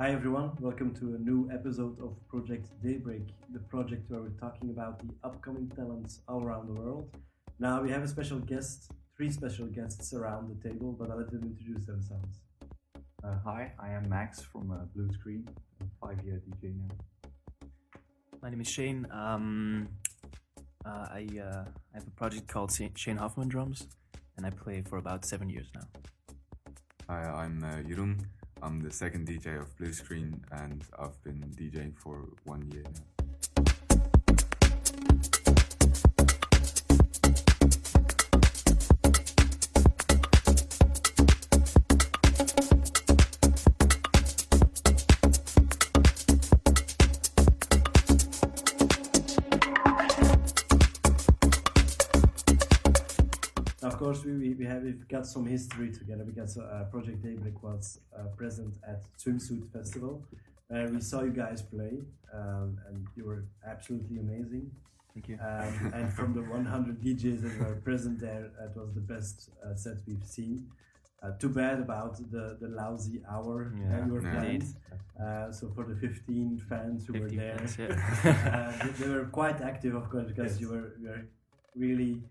Hi everyone, welcome to a new episode of Project Daybreak, the project where we're talking about the upcoming talents all around the world. Now we have a special guest, three special guests around the table, but I'll let them introduce themselves. Uh, hi, I am Max from uh, Bluscreen, five-year DJ now. My name is Shane. Um, uh, I, uh, I have a project called Shane Hofman Drums, and I play for about seven years now. Hi, I'm uh, Jeroen. I'm the second DJ of Bluscreen, and I've been DJing for one year now. Course, we, we, we have we've got some history together because uh, Project Daybreak was uh, present at Swimsuit Festival. Uh, we saw you guys play, um, and you were absolutely amazing. Thank you. Um, and from the 100 DJs that were present there, it was the best uh, set we've seen. Uh, too bad about the, the lousy hour Yeah, that you were playing. Uh, so for the 15 fans who 50 were there, fans, yeah. uh, they, they were quite active, of course, because you were you were really,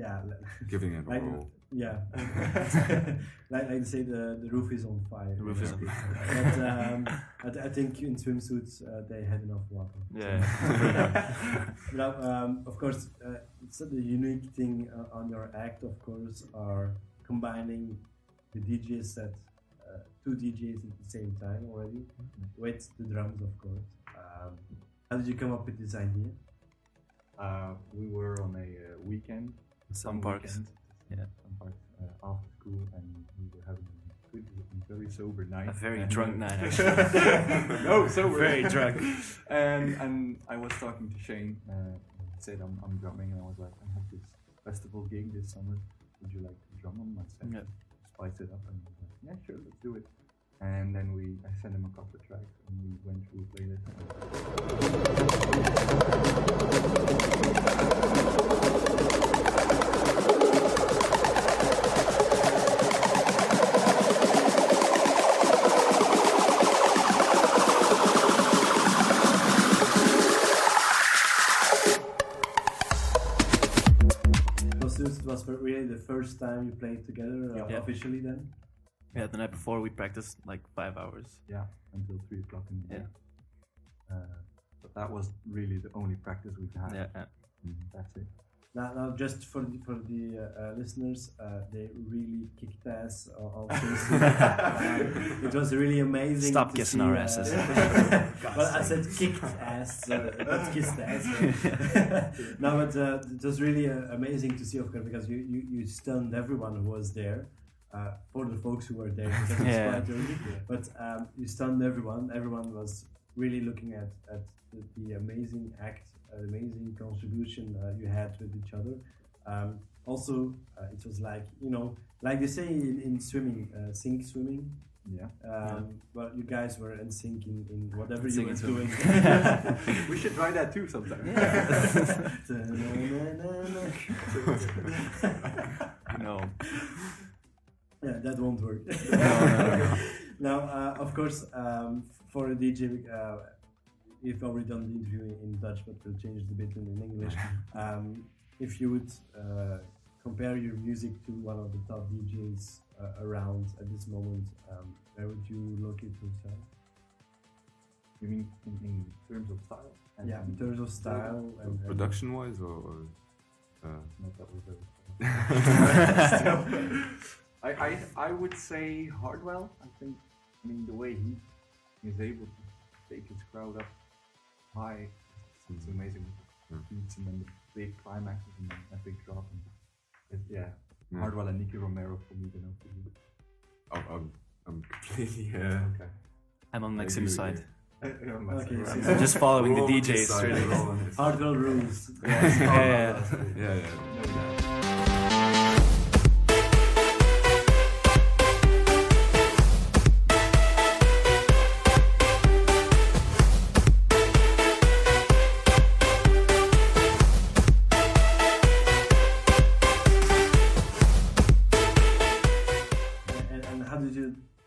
yeah, li- Giving it a like, roll. yeah, like like they say, the, the roof is on fire. The roof is on But um, I, th- I think in swimsuits uh, they had enough water. Yeah. Now, um, of course, uh, it's the unique thing uh, on your act, of course, are combining the DJ set, uh, two DJs at the same time already, with the drums, of course. Um, how did you come up with this idea? Uh, we were on a uh, weekend, Some parks. Yeah. some parks uh, after school, and we were having a good, very sober night. A very drunk night, actually. no, sober. Very drunk. and and I was talking to Shane. Uh, said I'm, I'm drumming, and I was like, I have this festival gig this summer. Would you like to drum on my set? Yeah. Spice it up, and he was like, yeah, sure, let's do it. And then we, I sent him a couple of tracks, and we went through a playlist. First time you played together uh, Yeah. officially then? Yeah, the night before we practiced like five hours. Yeah, until three o'clock in the Yeah. day. Uh, but that was really the only practice we've had. Yeah, yeah. Mm, That's it. Now, now just for the, for the uh, uh, listeners, uh, they really kicked ass on, on Um, it was really amazing. Stop to kissing see, our uh, asses. well, I said kicked ass, uh, not kissed ass. no, but uh, it was really uh, amazing to see, of course, because you, you, you stunned everyone who was there. Uh, for the folks who were there, Yeah. quite early. But um, you stunned everyone. Everyone was really looking at, at the, the amazing act, uh, amazing contribution uh, you had with each other. Um, also, uh, it was like you know, like they say in, in swimming, uh, sink swimming. Yeah. Um, Well, you guys were in sync in, in whatever you were doing. we should try that too sometime. No. Yeah, that won't work. no, no, no. now, uh, of course, um, for a DJ, uh, we've already done the interview in, in Dutch, but we'll change it a bit in, in English. Um, if you would uh, compare your music to one of the top DJs uh, around at this moment, um, where would you locate yourself? You mean in, in terms of style? And- Yeah, in terms of style and, and Production wise, or, or uh, Not that we're very. Still. I, I I would say Hardwell. I think. I mean the way he is able to take his crowd up high, it's, it's amazing. Yeah. Beats and then the big climaxes and then a big drop. And it, yeah, Yeah. Hardwell and Nicky Romero for me. The no for you. I'm, I'm, I'm completely. Uh, Okay. I'm on I Maxim's agree side. with Okay, so- I'm just following the We're all on this DJs. side, really. we're all on. Hardwell rules. Yeah, yeah. Yeah, yeah.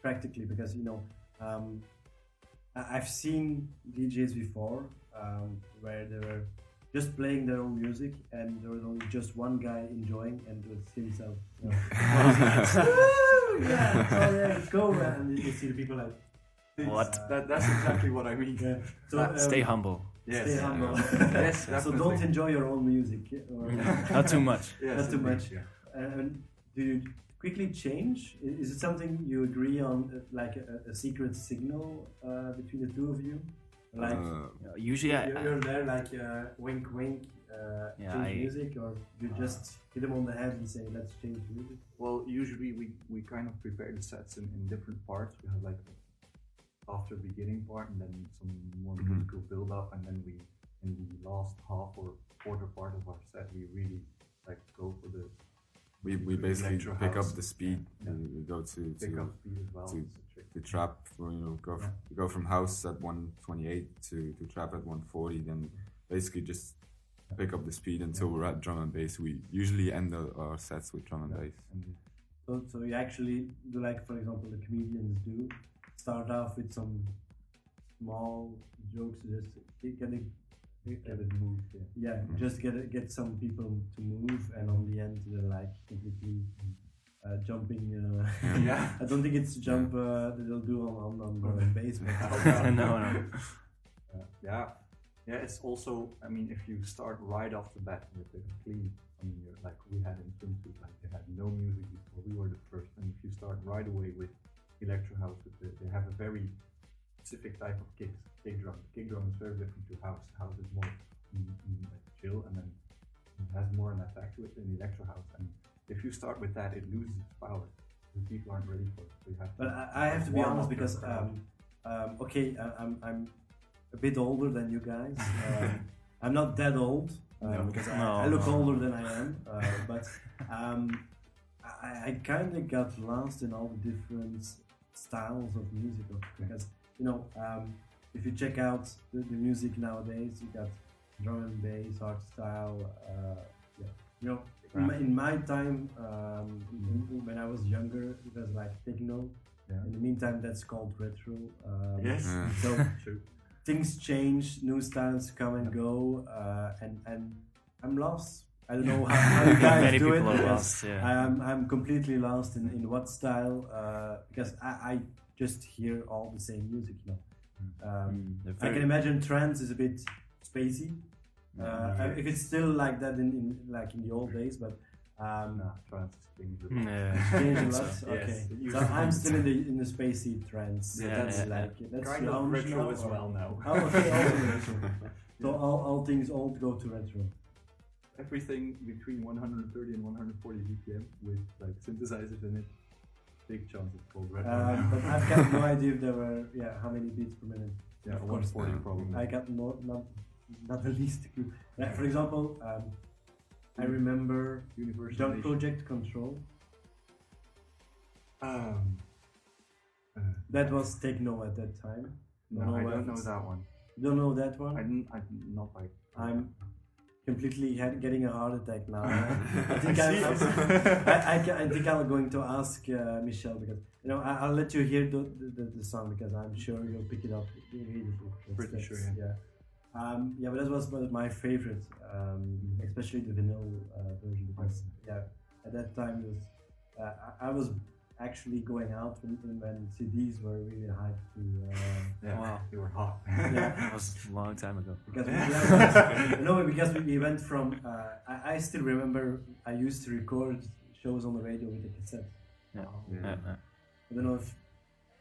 Practically because you know um, I- I've seen DJs before um, where they were just playing their own music and there was only just one guy enjoying and it was himself. You know. Woo! yeah, oh yeah, let's go, man. And you see the people like, What? uh, That, that's exactly what I mean. yeah. So, um, Stay humble. Yes. Stay humble. Yes, so don't enjoy your own music. or- Not too much. Yes, Not too much. yeah. And do you quickly change? Is it something you agree on, uh, like a, a secret signal uh, between the two of you? Like Uh, Usually, I, you're, you're there, like uh, wink, wink, uh, Yeah, change I- music, or you just hit them on the head and say, "Let's change music." Well, usually we, we kind of prepare the sets in, in different parts. We have like after beginning part and then some more Mhm. musical build up, and then we in the last half or quarter part of our set we really like go for the we, we basically Electro pick house. up the speed. Yeah. We, we go to, pick to up speed as well. to- It's a trick. the trap, or, you know, go f- go from house at 128 to, to trap at 140. Then basically just pick up the speed until we're at drum and bass. We usually end our, our sets with drum and Yeah. bass. And So, so you actually do like, for example, the comedians do start off with some small jokes, just get it, get it moved. Yeah. yeah, Mhm. just get it, get some people to move, and on the end they're like completely uh, jumping. Uh, Yeah. I don't think it's jump uh, that they'll do on on, on drum and bass, but no, no. Uh, yeah, yeah. It's also, I mean, if you start right off the bat with a clean, I mean, you're like we had in swimsuit, like they had no music before. We were the first, and if you start right away with electro house, they have a very specific type of kicks, kick drum. Kick drum is very different to house. House is more mm, mm, like chill, and then it has more an attack to it than electro house. And if you start with that, it loses its power. The people aren't ready for it. So you have to. but I, I have to be honest because um, um, okay, I, I'm I'm a bit older than you guys. Um, I'm not that old um, No. because I, No, I look no. older than I am, uh, but um, I, I kind of got lost in all the different styles of music because you know um, if you check out the, the music nowadays, you got drum and bass, art style. Uh, yeah, you know, in my, in my time um, in- when I was younger, it was like techno. Yeah. In the meantime, that's called retro. Um, Yes. Yeah. So True. things change, new styles come and go, uh, and and I'm lost. I don't know how, how you guys Many do people it. are lost. Yeah. I'm I'm completely lost in, in what style uh, because I, I just hear all the same music now. Um, Mm, I can imagine trance is a bit spacey. Uh, Mm, If it's still like that in, in like in the old days, but um, Nah, trance is changed. Mm, yeah. changed a lot. Yes, okay, it used so. I'm still in the in the spacey trance. Yeah, that's yeah, like that's kind of retro now, as well now. Oh, okay, also retro. So all, all things old go to retro. Everything between 130 and 140 BPM with like synthesizers in it, big chance it's called retro. Um, but I've got no idea if there were yeah how many beats per minute. yeah, of course. 140 Yeah. probably. I got no not not the least clue. Like, for example, um, I remember Universal. Jump Project Control. Um, uh, That was techno at that time. no, no, I uh, don't know that one. You don't know that one? I didn't. I'm not like. I'm completely had, getting a heart attack now. I think I I, I, I, think I'm going to ask uh, Michelle because you know I, I'll let you hear the, the, the song because I'm sure you'll pick it up immediately. That's- Pretty that's- sure, Yeah. Um, yeah, but that was my favorite, um, especially the vinyl uh, version because yeah, at that time it was uh, I was actually going out when, when CDs were really hyped to. Uh, Yeah, Wow. they were hot. Yeah. That was a long time ago. because we, yeah, no, because we, we went from. Uh, I, I still remember I used to record shows on the radio with a cassette. Yeah. Yeah. Yeah, yeah. I don't know if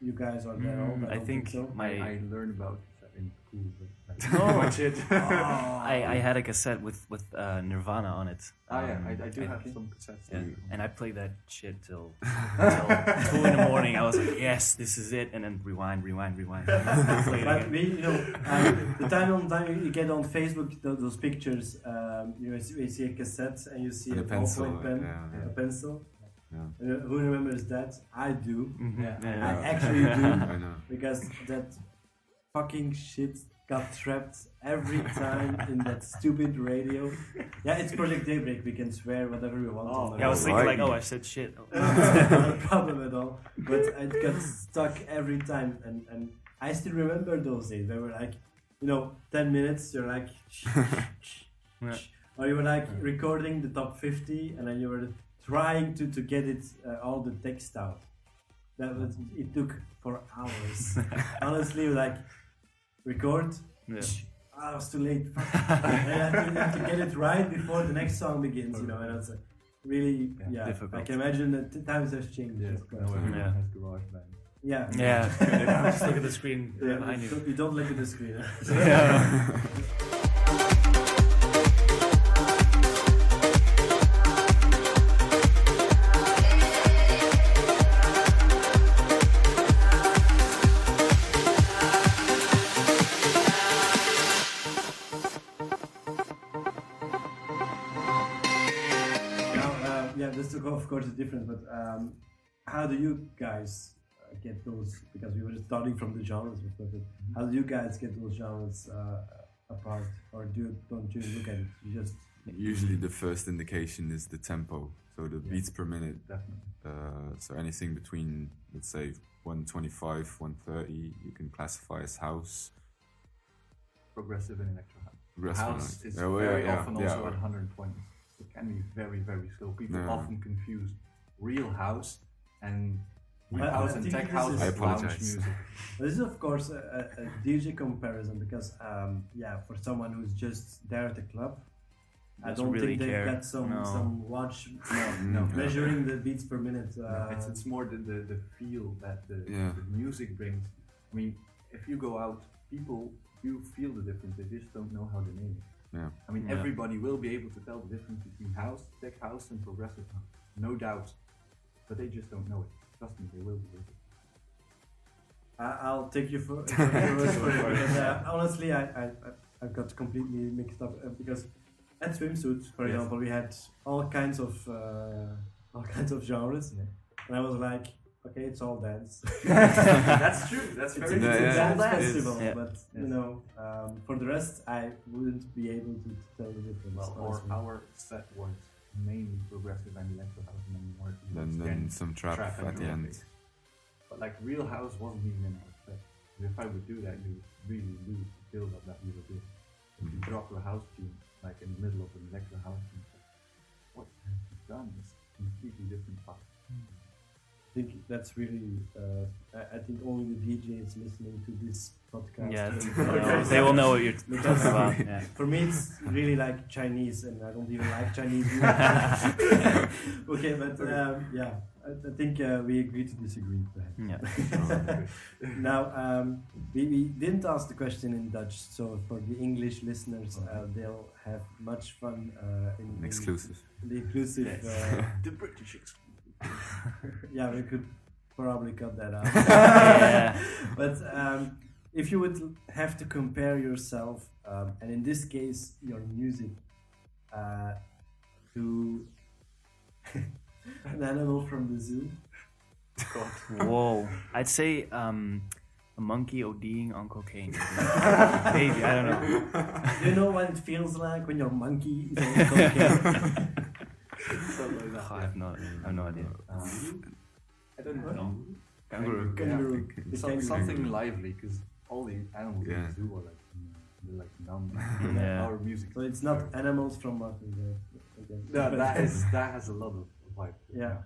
you guys are that old. Mm, I don't think so. my I learned about that in school, but like, No. much it. I, I had a cassette with with uh, Nirvana on it. Ah, yeah, Um, I, I do have some cassettes. Yeah, too. and I played that shit till, till two in the morning. I was like, yes, this is it, and then rewind, rewind, rewind. Play it But again. we, you know, um, the time on time you get on Facebook tho- those pictures. Um, you, know, you see a cassette and you see And a, a pencil, ballpoint pen, yeah. a pencil. Yeah. Uh, who remembers that? I do. Mhm, Yeah. yeah, I actually do. I know. because that fucking shit got trapped every time in that stupid radio. Yeah, it's Project Daybreak. We can swear whatever we want. Oh, on Yeah, I was thinking like, oh, I said shit. not a problem at all. But it got stuck every time, and and I still remember those days. They were like, you know, ten minutes. You're like, Yeah. or you were like recording the top fifty, and then you were trying to to get it uh, all the text out. That was it took for hours. Honestly, like record. Yeah. Ah, I was too late. Fuck. And you, have to, have to get it right before the next song begins, you know, and it's like really, Yeah, yeah. difficult. I can imagine that t- times have changed. Yes, of course. now everyone Yeah. has GarageBand. Yeah. Yeah. Just look at the screen Yeah, behind you. you don't look at the screen. Yeah. Because we were starting from the genres before, but how do you guys get those genres uh, apart, or do don't you look at it? You just Usually, the first indication is the tempo, so the Yeah. beats per minute. Definitely. Uh, so anything between, let's say, 125, 130, you can classify as house. Progressive and electro house. Rest House is Yeah, well, very yeah, often yeah, also yeah. at 120. It can be very, very slow. People Yeah. often confuse real house and I- I think tech this house is- I lounge apologize. music. This is of course a, a, a DJ comparison because um, yeah, for someone who's just there at the club, I don't really think they've care. got some No. some watch No, no. Measuring the beats per minute. No, Uh, it's, it's more the, the, the feel that the, Yeah. the music brings. I mean, if you go out, people do feel the difference. They just don't know how to name it. Yeah. I mean, Yeah. everybody will be able to tell the difference between house, tech house, and progressive house, no doubt. But they just don't know it. Trust me, they will be able. to. I, I'll take you for, for your for because uh, honestly, I, I I- I got completely mixed up uh, because at swimsuit, for Yes. example, we had all kinds of uh, all kinds of genres, and I was like, okay, it's all dance. That's true. That's It's, very it's true. a Yeah, yeah, dance it is. festival, Yeah. but you know, um, for the rest, I wouldn't be able to tell the difference. Well, our, our set was mainly progressive and electro house, and then more Then, then some trap, Trap at the end. bass. But like real house wasn't even in our set. If I would do that, you would really lose the build up that we were doing. If you Mhm. drop a house tune like in the middle of an electro house, tune, like, what have you done? It's completely different vibe. I think that's really. Uh, I, I think only the DJs listening to this podcast. Yeah, will they know know- they will know what you're talking about. Yeah. For me, it's really like Chinese, and I don't even like Chinese. okay, but um, yeah, I, I think uh, we agree to disagree. Perhaps. Yeah. now, um, we, we didn't ask the question in Dutch, so for the English listeners, uh, they'll have much fun uh, in, An in exclusive. the inclusive. Yes. Uh, the British exclusive. yeah, we could probably cut that out. Yeah. but um, if you would have to compare yourself, um, and in this case, your music, uh, to an animal from the zoo, Whoa. I'd say um, a monkey ODing on cocaine. Maybe, I don't know. you know what it feels like when your monkey is on cocaine? Something like I have no, I have no idea. Um, I don't know. Kangaroo. Kangaroo. The Some, kangaroo. something lively because all the animals in Yeah. the zoo are like they're like numb. Yeah. Our music. So it's not animals from Martin there. again. No, that is that has a lot of vibe. to it, Yeah.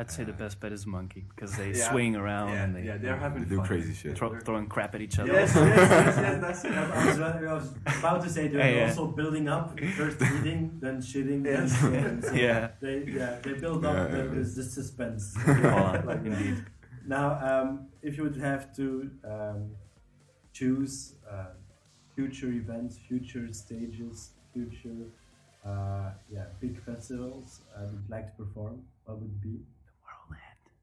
I'd say the best bet is monkey because they Yeah. swing around Yeah, and they yeah, they're having They do fun. crazy shit. throw, throwing crap at each other. Yes, yes, yes, yes, that's it. I was, I was about to say they're Yeah, yeah. also building up, first eating, then shitting, then Yes. swimming. So Yeah. They, yeah, they build up Yeah, the, yeah, the, the suspense. Voilà, Like that. indeed. Now, um, if you would have to um, choose uh, future events, future stages, future uh, yeah, big festivals uh, you'd like to perform, what would it be?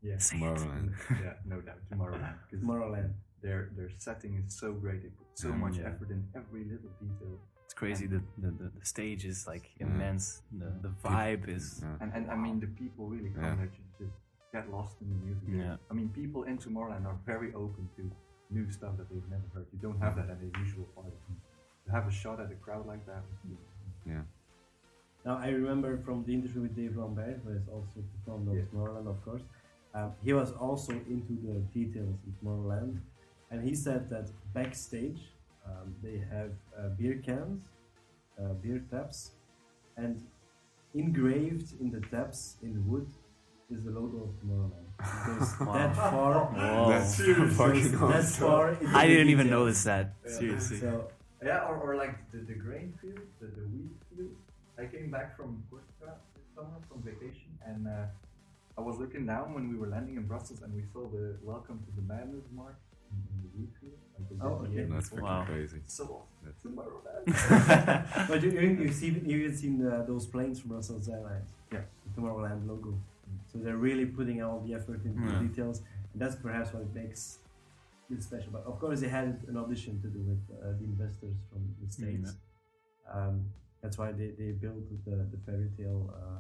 Tomorrowland. Yeah, Tomorrowland. yeah, no doubt. Tomorrowland. Because Tomorrowland. their their setting is so great. They put so Mm, much yeah. effort in every little detail. It's crazy. The, the, the, the stage is like Yeah. immense. The, the vibe is. Yeah. And and I mean the people really come Yeah. there to just get lost in the music. Yeah. I mean people in Tomorrowland are very open to new stuff that they've never heard. You don't have that at a usual party. To have a shot at a crowd like that. Yeah. Now, I remember from the interview with Dave Lambert, who has also performed on Yeah. Tomorrowland, of course. Um, he was also into the details in Tomorrowland. and he said that backstage um, they have uh, beer cans, uh, beer taps, and engraved in the taps in the wood is the logo of Tomorrowland. Because Wow. that far, Whoa. That's Seriously. fucking that awesome. far. I didn't even details. notice that. Yeah. Seriously. So Yeah, or, or like the, the grain field, the, the wheat field. I came back from Corsica this summer from vacation and uh, I was looking down when we were landing in Brussels and we saw the Welcome to the Madness mark in, in the wheat field. Like they did Oh, the okay. year That's before. freaking Wow. crazy. So That's- Tomorrowland. but you, you, you've seen you've seen uh, those planes from Brussels Airlines. Yeah. The Tomorrowland logo. So they're really putting all the effort into Yeah. the details, and that's perhaps what makes it special. But of course, they had an audition to do with uh, the investors from the states. Um, that's why they, they built the, the fairy tale. Uh,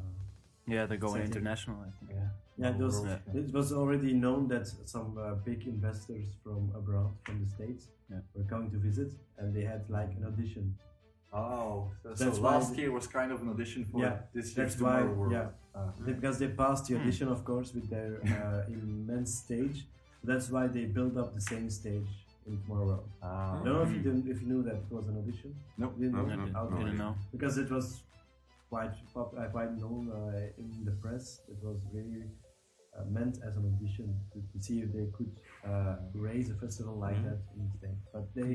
yeah, they're going Setting. international. I think. yeah. yeah, it was, Yeah. it was already known that some uh, big investors from abroad, from the states, Yeah. were coming to visit, and they had like an audition. Oh, so, so That's why last year was kind of an audition for Yeah, this year's That's why, Tomorrow World. yeah, Uh, because they passed the Hmm. audition, of course, with their uh, immense stage. That's why they built up the same stage in Tomorrow. ah, I don't know if you didn't, if you knew that it was an audition. Nope. You didn't No, know? I no, didn't, Okay. no. didn't know. because it was quite pop, uh, quite known uh, in the press. It was really uh, meant as an audition to, to see if they could uh, raise a festival like Mhm. that in the States. But they,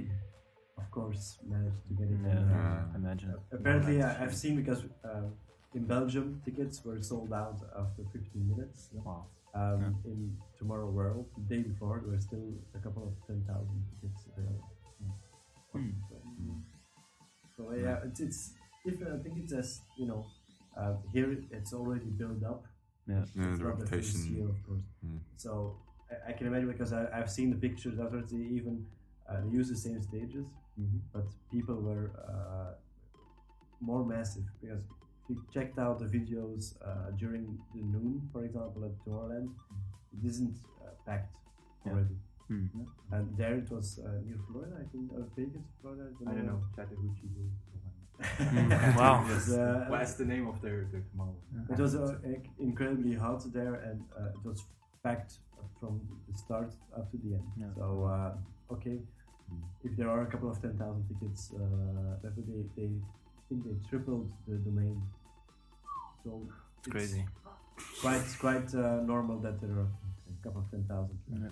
of course, managed to get it. Yeah, in, uh, Yeah. imagine. Apparently, that's I, I've seen because um, in Belgium tickets were sold out after 15 minutes. Wow. Um, Yeah. In Tomorrow World, the day before, there were still a couple of 10,000 tickets available. Hmm. So, so yeah, it's, it's different. I think it's as you know, uh, here it's already built up. Yeah. Yeah, the not the reputation. year, of course. Mm. So I, I can imagine because I, I've seen the pictures afterwards. They even uh, they use the same stages, but people were uh, more massive because if you checked out the videos uh, during the noon, for example, at Tomorrowland, it isn't uh, packed Yeah. already. Hmm. And there it was uh, near Florida, I think, or Vegas, Florida. I don't know. Chattahoochee. Mm, wow. It was, uh, Well, that's the name of their, their tomorrow. It was uh, incredibly hot there, and uh, it was packed from the start up to the end. Yeah. So uh, okay, if there are a couple of ten thousand tickets, uh, that would they they I think they tripled the domain. So It's crazy. Quite quite uh, normal that there are a couple of ten thousand. Yeah.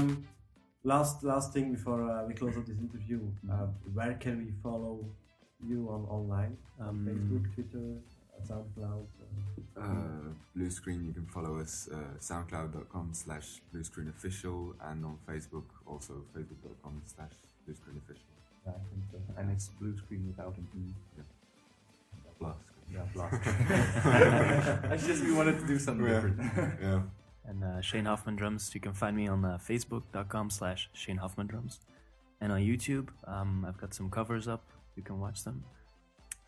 Um, last last thing before uh, we close up this interview, Mm-hmm. uh, where can we follow you on online? On Um, Facebook, Twitter, uh, SoundCloud. Uh, Uh, Bluscreen, you can follow us uh, soundcloud.com slash Bluscreen official and on Facebook also facebook.com slash Bluscreen official. Yeah, I think so. And it's Bluscreen without an E. Yeah. Plus. Yeah, blast. That's just we wanted to do something Yeah. different. Yeah. And uh, Shane Hofman Drums, you can find me on uh, facebook.com slash Shane Hofman Drums. And on YouTube, um, I've got some covers up. You can watch them.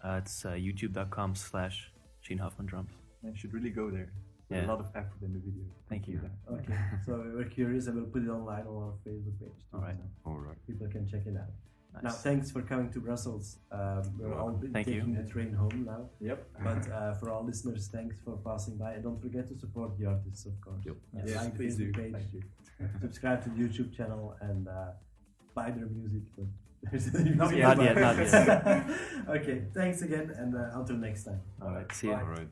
Uh, it's uh, youtube.com slash Shane Hofman Drums. I should really go there. Yeah. A lot of effort in the video. Thank you. Okay, so we're curious and we'll put it online on our Facebook page. Too, All right. so All right. people can check it out. Nice. Now, thanks for coming to Brussels. Um, we're all Thank you. taking the train home now. Yep. But uh, for all listeners, thanks for passing by. And don't forget to support the artists, of course. Yep. Uh, yes, like the please do. Page, Thank you. subscribe to the YouTube channel, and uh, buy their music. But there's Not yet. Not yet, not yet. okay, thanks again, and uh, until next time. All right. See you. All right.